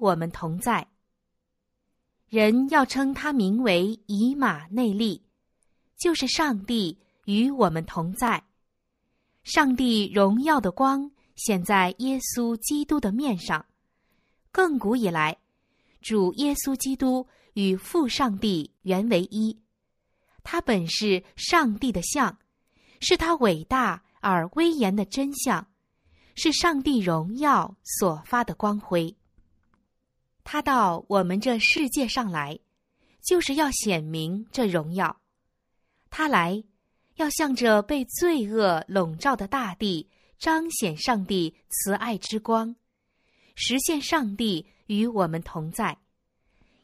我们同在。人要称他名为以马内利，就是上帝与我们同在。上帝荣耀的光显在耶稣基督的面上。亘古以来，主耶稣基督与父上帝原为一。他本是上帝的像，是他伟大而威严的真相，是上帝荣耀所发的光辉。他到我们这世界上来，就是要显明这荣耀。他来，要向着被罪恶笼罩的大地，彰显上帝慈爱之光，实现上帝与我们同在。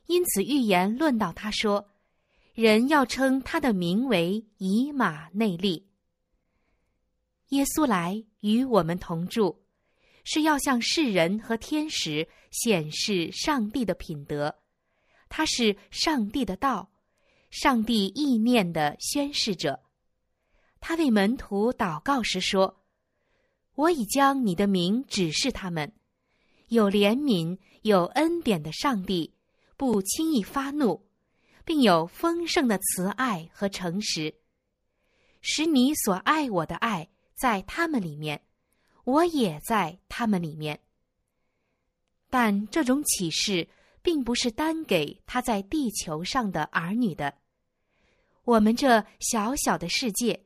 因此，预言论到他说：“人要称他的名为以马内利。”耶稣来与我们同住。是要向世人和天使显示上帝的品德，他是上帝的道，上帝意念的宣示者。他为门徒祷告时说：“我已将你的名指示他们，有怜悯、有恩典的上帝，不轻易发怒，并有丰盛的慈爱和诚实，使你所爱我的爱在他们里面。”我也在他们里面，但这种启示并不是单给他在地球上的儿女的。我们这小小的世界，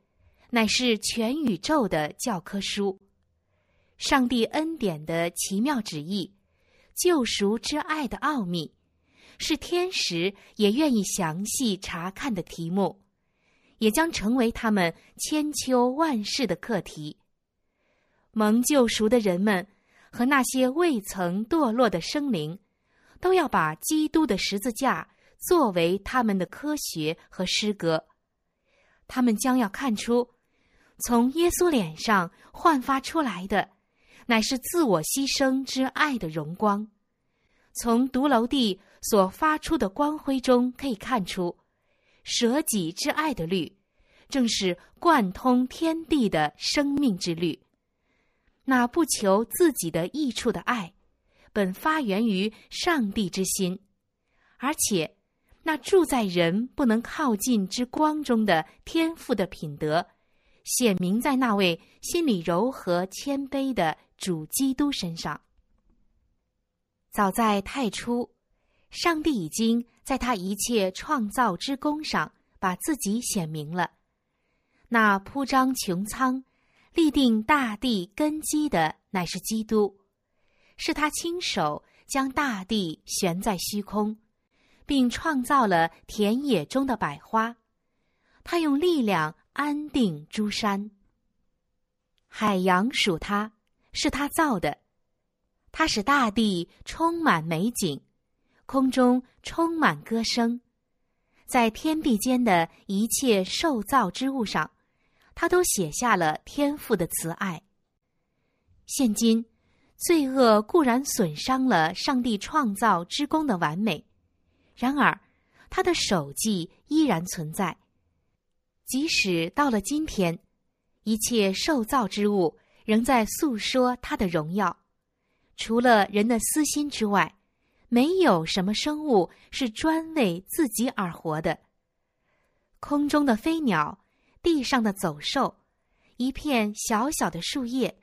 乃是全宇宙的教科书。上帝恩典的奇妙旨意，救赎之爱的奥秘，是天使也愿意详细查看的题目，也将成为他们千秋万世的课题。蒙救赎的人们和那些未曾堕落的生灵，都要把基督的十字架作为他们的科学和诗歌。他们将要看出，从耶稣脸上焕发出来的，乃是自我牺牲之爱的荣光。从独楼地所发出的光辉中可以看出，舍己之爱的律，正是贯通天地的生命之律。那不求自己的益处的爱，本发源于上帝之心，而且那住在人不能靠近之光中的天赋的品德，显明在那位心里柔和谦卑的主基督身上。早在太初，上帝已经在他一切创造之功上把自己显明了，那铺张穹苍。立定大地根基的乃是基督，是他亲手将大地悬在虚空，并创造了田野中的百花。他用力量安定诸山，海洋属他，是他造的。他使大地充满美景，空中充满歌声，在天地间的一切受造之物上。他都写下了天父的慈爱。现今，罪恶固然损伤了上帝创造之功的完美，然而，他的手迹依然存在。即使到了今天，一切受造之物仍在诉说他的荣耀。除了人的私心之外，没有什么生物是专为自己而活的。空中的飞鸟。地上的走兽，一片小小的树叶，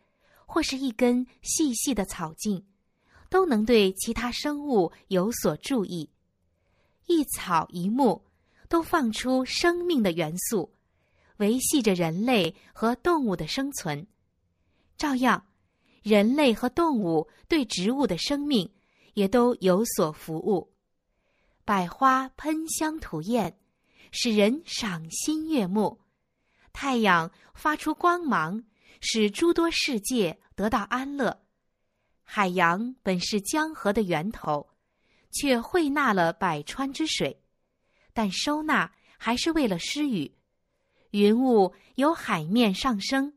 或是一根细细的草茎，都能对其他生物有所注意。一草一木都放出生命的元素，维系着人类和动物的生存。照样，人类和动物对植物的生命也都有所服务。百花喷香吐艳，使人赏心悦目。太阳发出光芒，使诸多世界得到安乐。海洋本是江河的源头，却汇纳了百川之水，但收纳还是为了施雨。云雾由海面上升，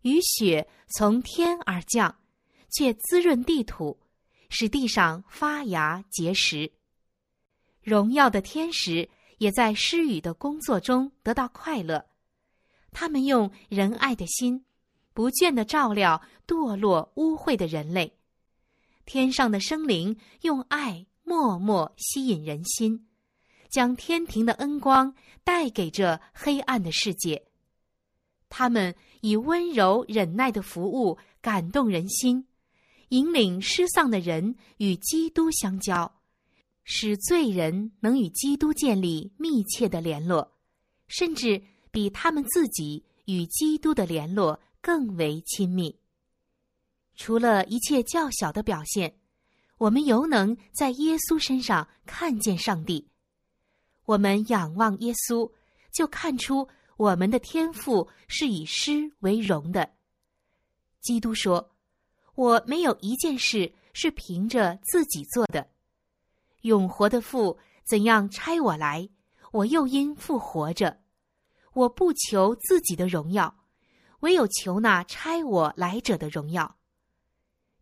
雨雪从天而降，却滋润地土，使地上发芽结实。荣耀的天使也在施雨的工作中得到快乐。他们用仁爱的心，不倦的照料堕落污秽的人类。天上的生灵用爱默默吸引人心，将天庭的恩光带给这黑暗的世界。他们以温柔忍耐的服务感动人心，引领失丧的人与基督相交，使罪人能与基督建立密切的联络，甚至比他们自己与基督的联络更为亲密。除了一切较小的表现，我们犹能在耶稣身上看见上帝。我们仰望耶稣，就看出。我们的天赋是以诗为荣的。基督说：“我没有一件事是凭着自己做的。永活的父怎样差我来，我又因复活着。我不求自己的荣耀，唯有求那差我来者的荣耀。”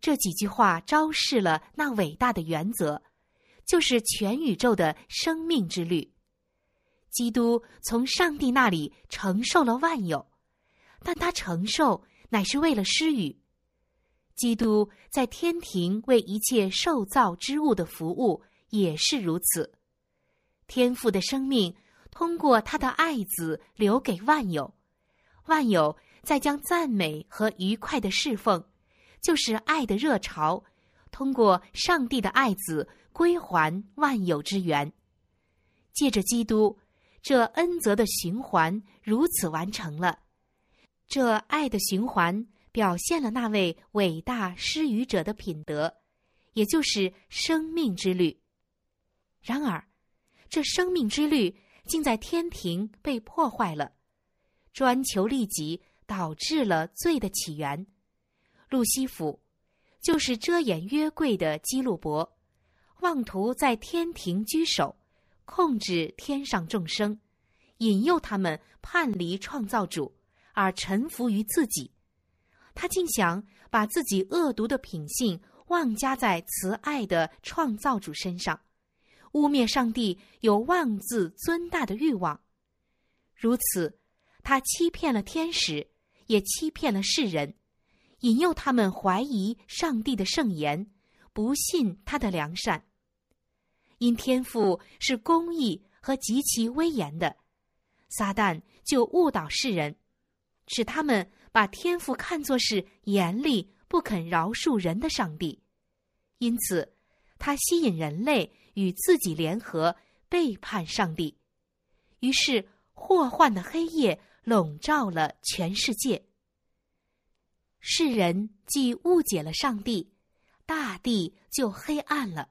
这几句话昭示了那伟大的原则，就是全宇宙的生命之律。基督从上帝那里承受了万有，但他承受乃是为了施予。基督在天庭为一切受造之物的服务也是如此。天父的生命通过他的爱子留给万有，万有再将赞美和愉快的侍奉，就是爱的热潮，通过上帝的爱子归还万有之源。借着基督。这恩泽的循环如此完成了，这爱的循环表现了那位伟大施予者的品德，也就是生命之律。然而，这生命之律竟在天庭被破坏了，专求利己，导致了罪的起源。路西弗就是遮掩约柜的基路伯，妄图在天庭居首。控制天上众生，引诱他们叛离创造主，而臣服于自己。他竟想把自己恶毒的品性妄加在慈爱的创造主身上，污蔑上帝有妄自尊大的欲望。如此，他欺骗了天使，也欺骗了世人，引诱他们怀疑上帝的圣言，不信他的良善。因天赋是公义和极其威严的，撒旦就误导世人，使他们把天赋看作是严厉不肯饶恕人的上帝，因此他吸引人类与自己联合背叛上帝，于是祸患的黑夜笼罩了全世界。世人既误解了上帝，大地就黑暗了。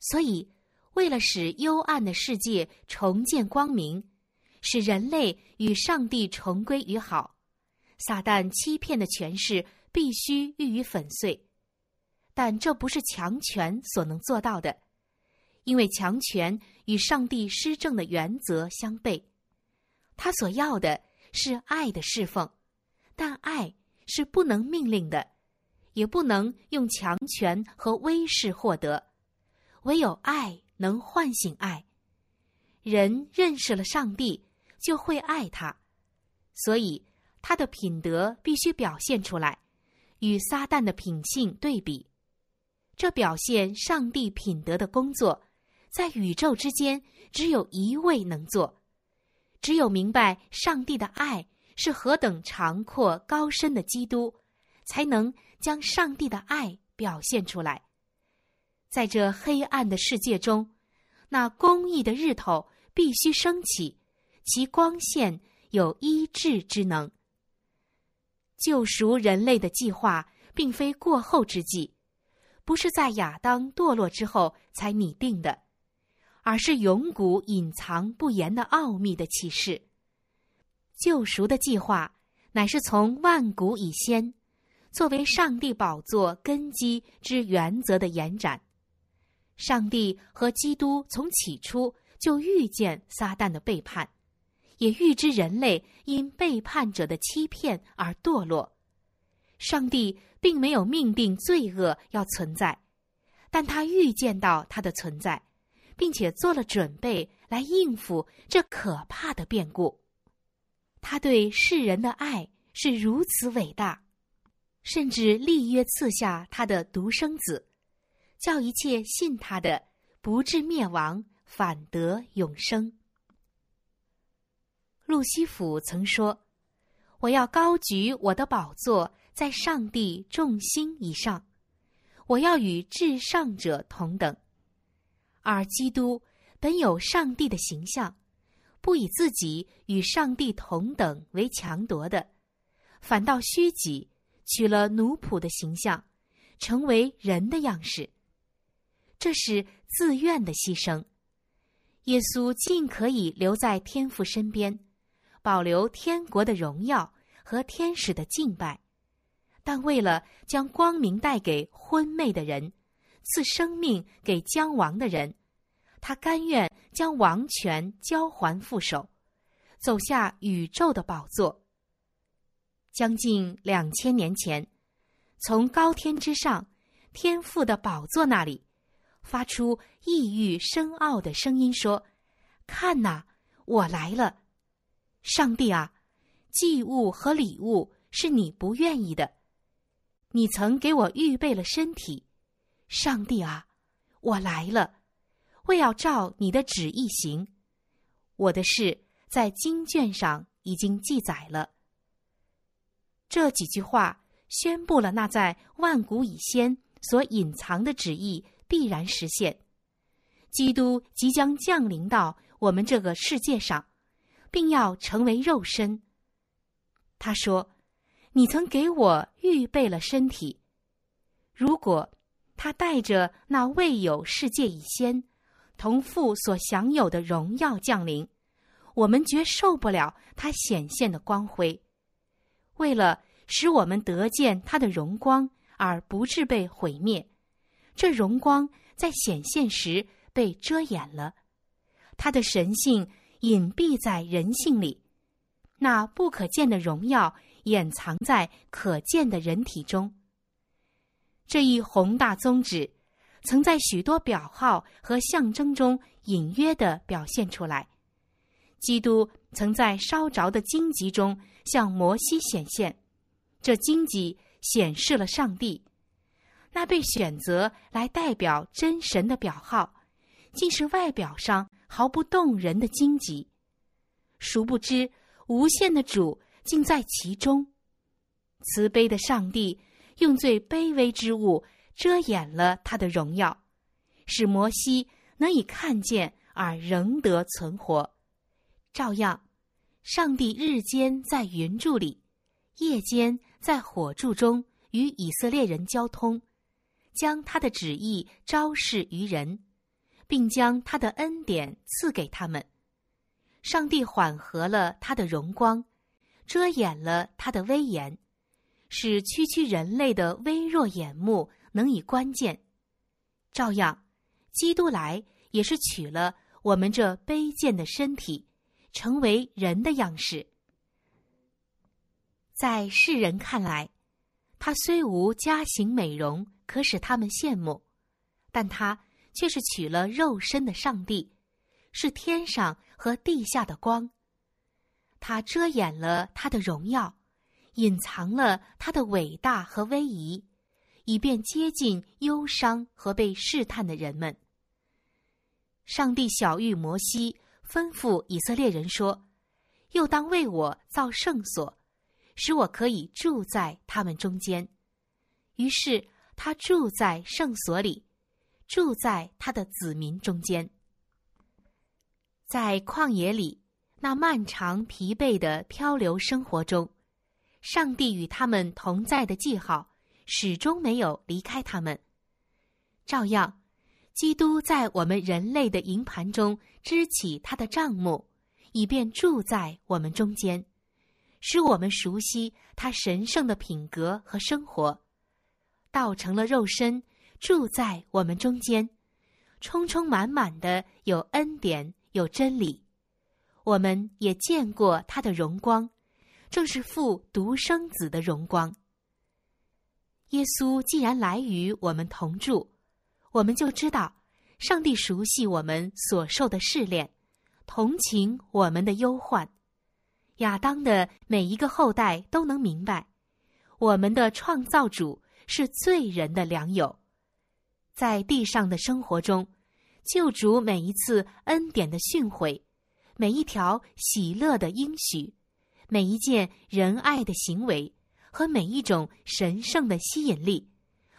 所以，为了使幽暗的世界重见光明，使人类与上帝重归于好，撒旦欺骗的权势必须予以粉碎。但这不是强权所能做到的，因为强权与上帝施政的原则相悖。他所要的是爱的侍奉，但爱是不能命令的，也不能用强权和威势获得。唯有爱能唤醒爱，人认识了上帝，就会爱他，所以他的品德必须表现出来，与撒旦的品性对比。这表现上帝品德的工作，在宇宙之间只有一位能做，只有明白上帝的爱是何等长阔高深的基督，才能将上帝的爱表现出来。在这黑暗的世界中，那公义的日头必须升起，其光线有医治之能。救赎人类的计划并非过后之计，不是在亚当堕落之后才拟定的，而是永古隐藏不言的奥秘的启示。救赎的计划乃是从万古以先，作为上帝宝座根基之原则的延展。上帝和基督从起初就预见撒旦的背叛，也预知人类因背叛者的欺骗而堕落。上帝并没有命定罪恶要存在，但他预见到它的存在，并且做了准备来应付这可怕的变故。他对世人的爱是如此伟大，甚至立约赐下他的独生子，叫一切信他的不至灭亡，反得永生。路西弗曾说：“我要高举我的宝座在上帝众星以上，我要与至上者同等。”而基督本有上帝的形象，不以自己与上帝同等为强夺的，反倒虚己，取了奴仆的形象，成为人的样式。这是自愿的牺牲。耶稣尽可以留在天父身边。保留天国的荣耀和天使的敬拜，但为了将光明带给昏昧的人，赐生命给将亡的人，他甘愿将王权交还副手，走下宇宙的宝座。将近两千年前，从高天之上，天父的宝座那里，发出异域深奥的声音说：“看呐，我来了。”上帝啊，祭物和礼物是你不愿意的，你曾给我预备了身体。上帝啊，我来了，为要照你的旨意行。我的事在经卷上已经记载了。这几句话宣布了那在万古以先所隐藏的旨意必然实现，基督即将降临到我们这个世界上。并要成为肉身。他说：“你曾给我预备了身体。如果他带着那未有世界以先同父所享有的荣耀降临，我们绝受不了他显现的光辉。为了使我们得见他的荣光而不致被毁灭，这荣光在显现时被遮掩了，他的神性。”隐蔽在人性里，那不可见的荣耀掩藏在可见的人体中。这一宏大宗旨，曾在许多表号和象征中隐约的表现出来。基督曾在烧着的荆棘中向摩西显现，这荆棘显示了上帝。那被选择来代表真神的表号，竟是外表上。毫不动人的荆棘，殊不知无限的主竟在其中。慈悲的上帝用最卑微之物遮掩了他的荣耀，使摩西能以看见而仍得存活。照样，上帝日间在云柱里，夜间在火柱中与以色列人交通，将他的旨意昭示于人。并将他的恩典赐给他们，上帝缓和了他的荣光，遮掩了他的威严，使区区人类的微弱眼目能以关键。照样，基督来也是取了我们这卑贱的身体，成为人的样式。在世人看来，他虽无家形美容可使他们羡慕，但他。却是取了肉身的上帝，是天上和地下的光。他遮掩了他的荣耀，隐藏了他的伟大和威仪，以便接近忧伤和被试探的人们。上帝小谕摩西，吩咐以色列人说：“又当为我造圣所，使我可以住在他们中间。”于是他住在圣所里。住在他的子民中间，在旷野里那漫长疲惫的漂流生活中，上帝与他们同在的记号始终没有离开他们。照样，基督在我们人类的营盘中支起他的帐幕，以便住在我们中间，使我们熟悉他神圣的品格和生活，道成了肉身。住在我们中间，充充满满的有恩典，有真理。我们也见过他的荣光，正是父独生子的荣光。耶稣既然来与我们同住，我们就知道，上帝熟悉我们所受的试炼，同情我们的忧患。亚当的每一个后代都能明白，我们的创造主是罪人的良友，在地上的生活中，救主每一次恩典的训诲，每一条喜乐的应许，每一件仁爱的行为和每一种神圣的吸引力，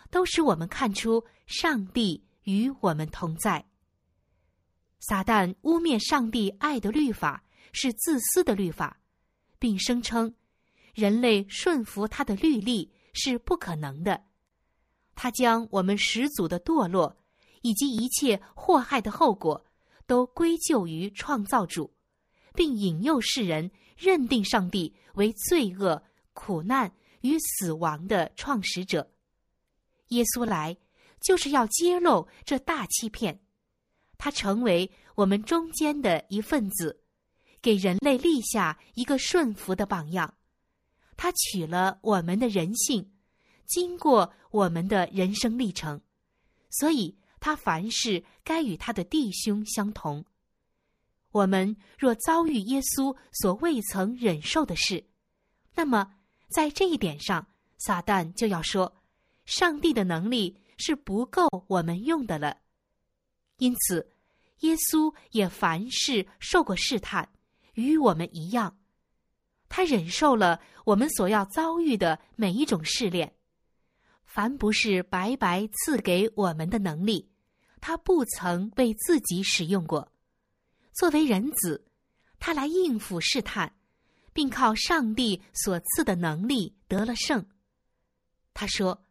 都使我们看出上帝与我们同在。撒旦污蔑上帝爱的律法是自私的律法，并声称。人类顺服他的律例是不可能的，他将我们始祖的堕落以及一切祸害的后果都归咎于创造主，并引诱世人认定上帝为罪恶、苦难与死亡的创始者。耶稣来就是要揭露这大欺骗，他成为我们中间的一份子，给人类立下一个顺服的榜样。他取了我们的人性，经过我们的人生历程，所以他凡事该与他的弟兄相同。我们若遭遇耶稣所未曾忍受的事，那么在这一点上，撒旦就要说：上帝的能力是不够我们用的了。因此，耶稣也凡事受过试探，与我们一样。他忍受了我们所要遭遇的每一种试炼，凡不是白白赐给我们的能力，他不曾为自己使用过。作为人子，他来应付试探，并靠上帝所赐的能力得了胜。他说：“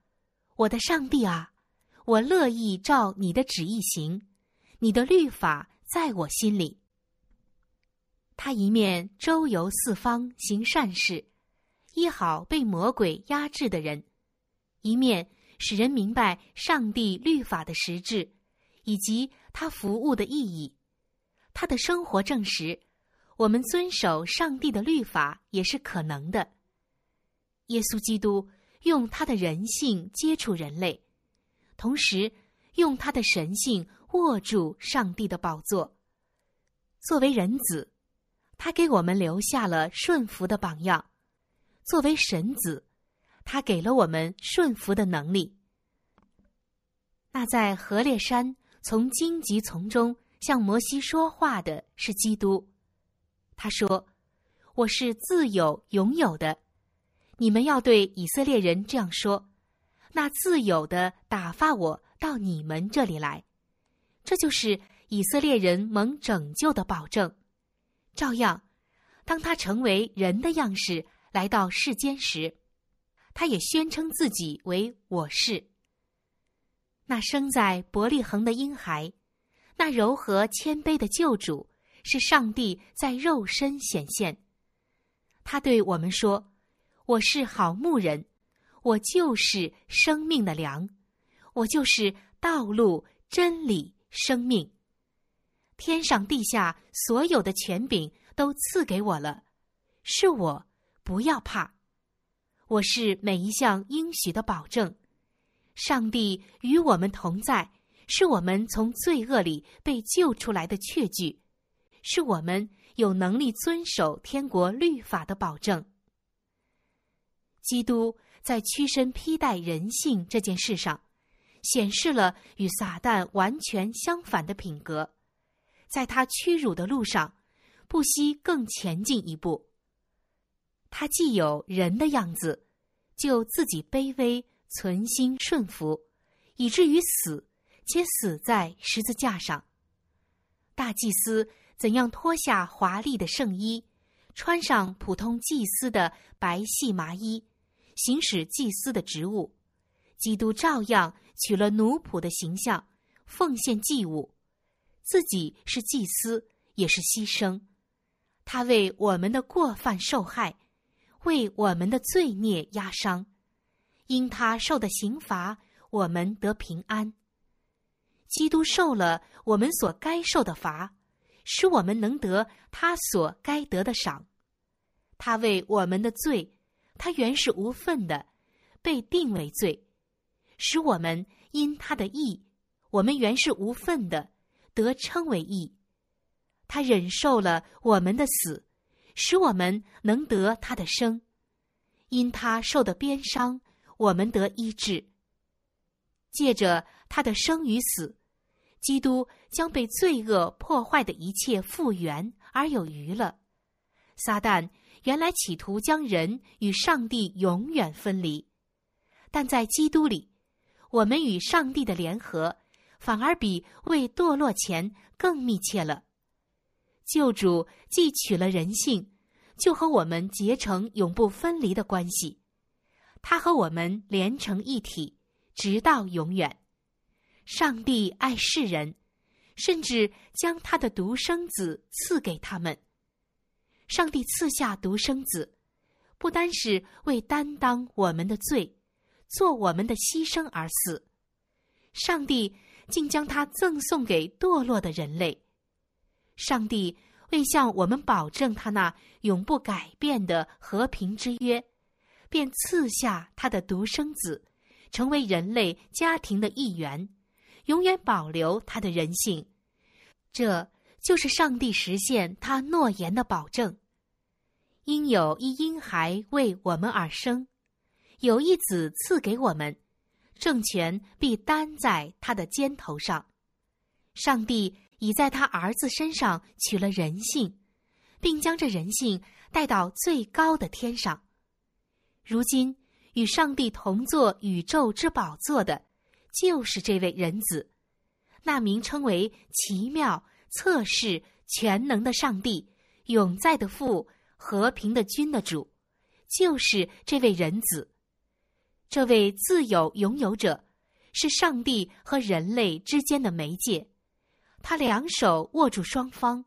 我的上帝啊，我乐意照你的旨意行，你的律法在我心里。”他一面周游四方行善事，医好被魔鬼压制的人；一面使人明白上帝律法的实质，以及他服务的意义。他的生活证实，我们遵守上帝的律法也是可能的。耶稣基督用他的人性接触人类，同时用他的神性握住上帝的宝座，作为人子。他给我们留下了顺服的榜样，作为神子，他给了我们顺服的能力。那在河烈山从荆棘丛中向摩西说话的是基督，他说：“我是自有拥有的，你们要对以色列人这样说：那自有的打发我到你们这里来，这就是以色列人蒙拯救的保证。”照样，当他成为人的样式来到世间时，他也宣称自己为我是。那生在伯利恒的婴孩，那柔和谦卑的救主，是上帝在肉身显现。他对我们说：“我是好牧人，我就是生命的粮，我就是道路、真理、生命。”天上地下所有的权柄都赐给我了，是我不要怕，我是每一项应许的保证。上帝与我们同在，是我们从罪恶里被救出来的确据，是我们有能力遵守天国律法的保证。基督在屈身披戴人性这件事上，显示了与撒旦完全相反的品格。在他屈辱的路上，不惜更前进一步。他既有人的样子，就自己卑微，存心顺服，以至于死，且死在十字架上。大祭司怎样脱下华丽的圣衣，穿上普通祭司的白细麻衣，行使祭司的职务，基督照样取了奴仆的形象，奉献祭物。自己是祭司，也是牺牲。他为我们的过犯受害，为我们的罪孽压伤。因他受的刑罚，我们得平安。基督受了我们所该受的罚，使我们能得他所该得的赏。他为我们的罪，他原是无份的，被定为罪，使我们因他的义，我们原是无份的。得称为义，他忍受了我们的死，使我们能得他的生，因他受的鞭伤，我们得医治。借着他的生与死，基督将被罪恶破坏的一切复原而有余了。撒旦原来企图将人与上帝永远分离，但在基督里，我们与上帝的联合反而比未堕落前更密切了。救主既取了人性，就和我们结成永不分离的关系，他和我们连成一体，直到永远。上帝爱世人，甚至将他的独生子赐给他们。上帝赐下独生子，不单是为担当我们的罪，做我们的牺牲而死，上帝竟将他赠送给堕落的人类。上帝为向我们保证他那永不改变的和平之约，便赐下他的独生子，成为人类家庭的一员，永远保留他的人性。这。就是上帝实现他诺言的保证。应有一婴孩为我们而生，有一子赐给我们，政权必担在他的肩头上。上帝已在他儿子身上取了人性，并将这人性带到最高的天上。如今与上帝同坐宇宙之宝座的，就是这位人子，那名称为奇妙。测试全能的上帝，永在的父，和平的君的主，就是这位人子。这位自有拥有者，是上帝和人类之间的媒介。他两手握住双方。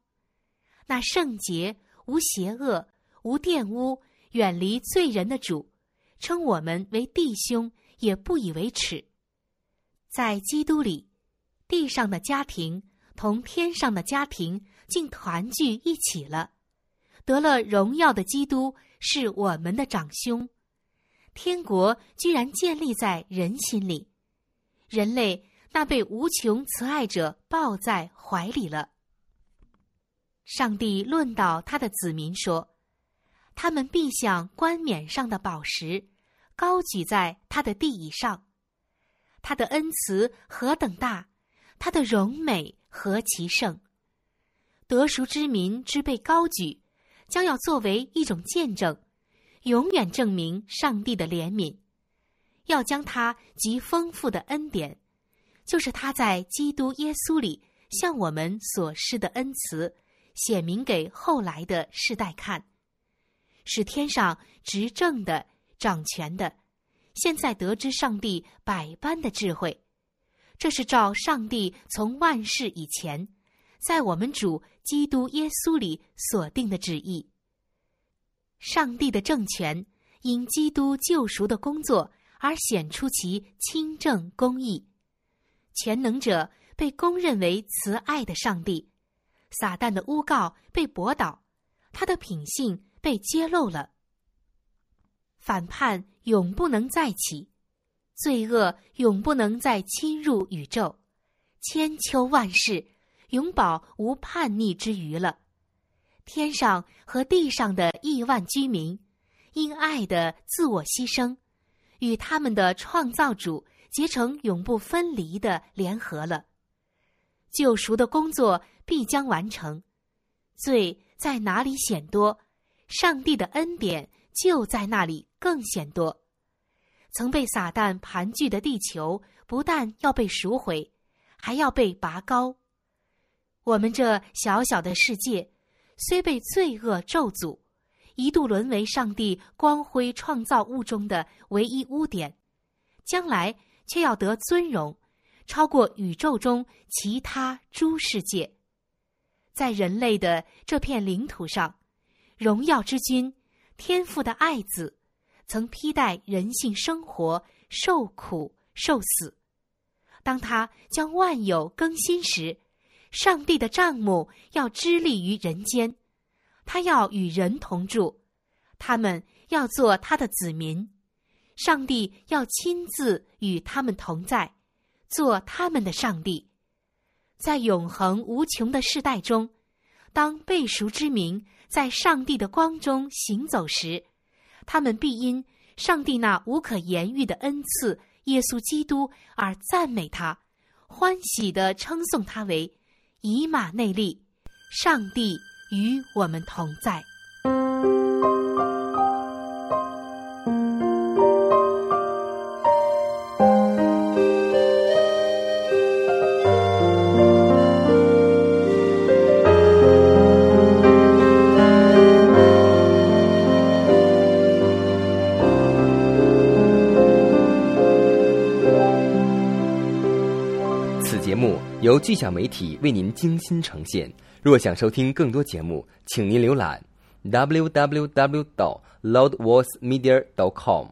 那圣洁、无邪恶、无玷污、远离罪人的主，称我们为弟兄，也不以为耻。在基督里，地上的家庭。同天上的家庭竟团聚一起了，得了荣耀的基督是我们的长兄，天国居然建立在人心里，人类那被无穷慈爱者抱在怀里了。上帝论到他的子民说：“他们必像冠冕上的宝石，高举在他的地以上。他的恩慈何等大，他的荣美。”何其盛！得赎之民之被高举，将要作为一种见证，永远证明上帝的怜悯，要将他极丰富的恩典，就是他在基督耶稣里向我们所施的恩慈，显明给后来的世代看，使天上执政的、掌权的，现在得知上帝百般的智慧。这是照上帝从万世以前，在我们主基督耶稣里所定的旨意。上帝的政权因基督救赎的工作而显出其清正公义，全能者被公认为慈爱的上帝，撒旦的诬告被驳倒，他的品性被揭露了，反叛永不能再起。罪恶永不能再侵入宇宙，千秋万世，永保无叛逆之余了。天上和地上的亿万居民，因爱的自我牺牲，与他们的创造主结成永不分离的联合了。救赎的工作必将完成，罪在哪里显多，上帝的恩典就在那里更显多。曾被撒旦盘踞的地球，不但要被赎回，还要被拔高。我们这小小的世界，虽被罪恶咒诅，一度沦为上帝光辉创造物中的唯一污点，将来却要得尊荣，超过宇宙中其他诸世界。在人类的这片领土上，荣耀之君，天父的爱子。曾披戴人性生活，受苦受死。当他将万有更新时，上帝的帐幕要支立于人间，他要与人同住，他们要做他的子民，上帝要亲自与他们同在，做他们的上帝。在永恒无穷的世代中，当背熟之名在上帝的光中行走时。他们必因上帝那无可言喻的恩赐耶稣基督而赞美他，欢喜的称颂他为以马内利，上帝与我们同在。巨响媒体为您精心呈现。若想收听更多节目，请您浏览 www. 到 loudvoicemedia. dot com。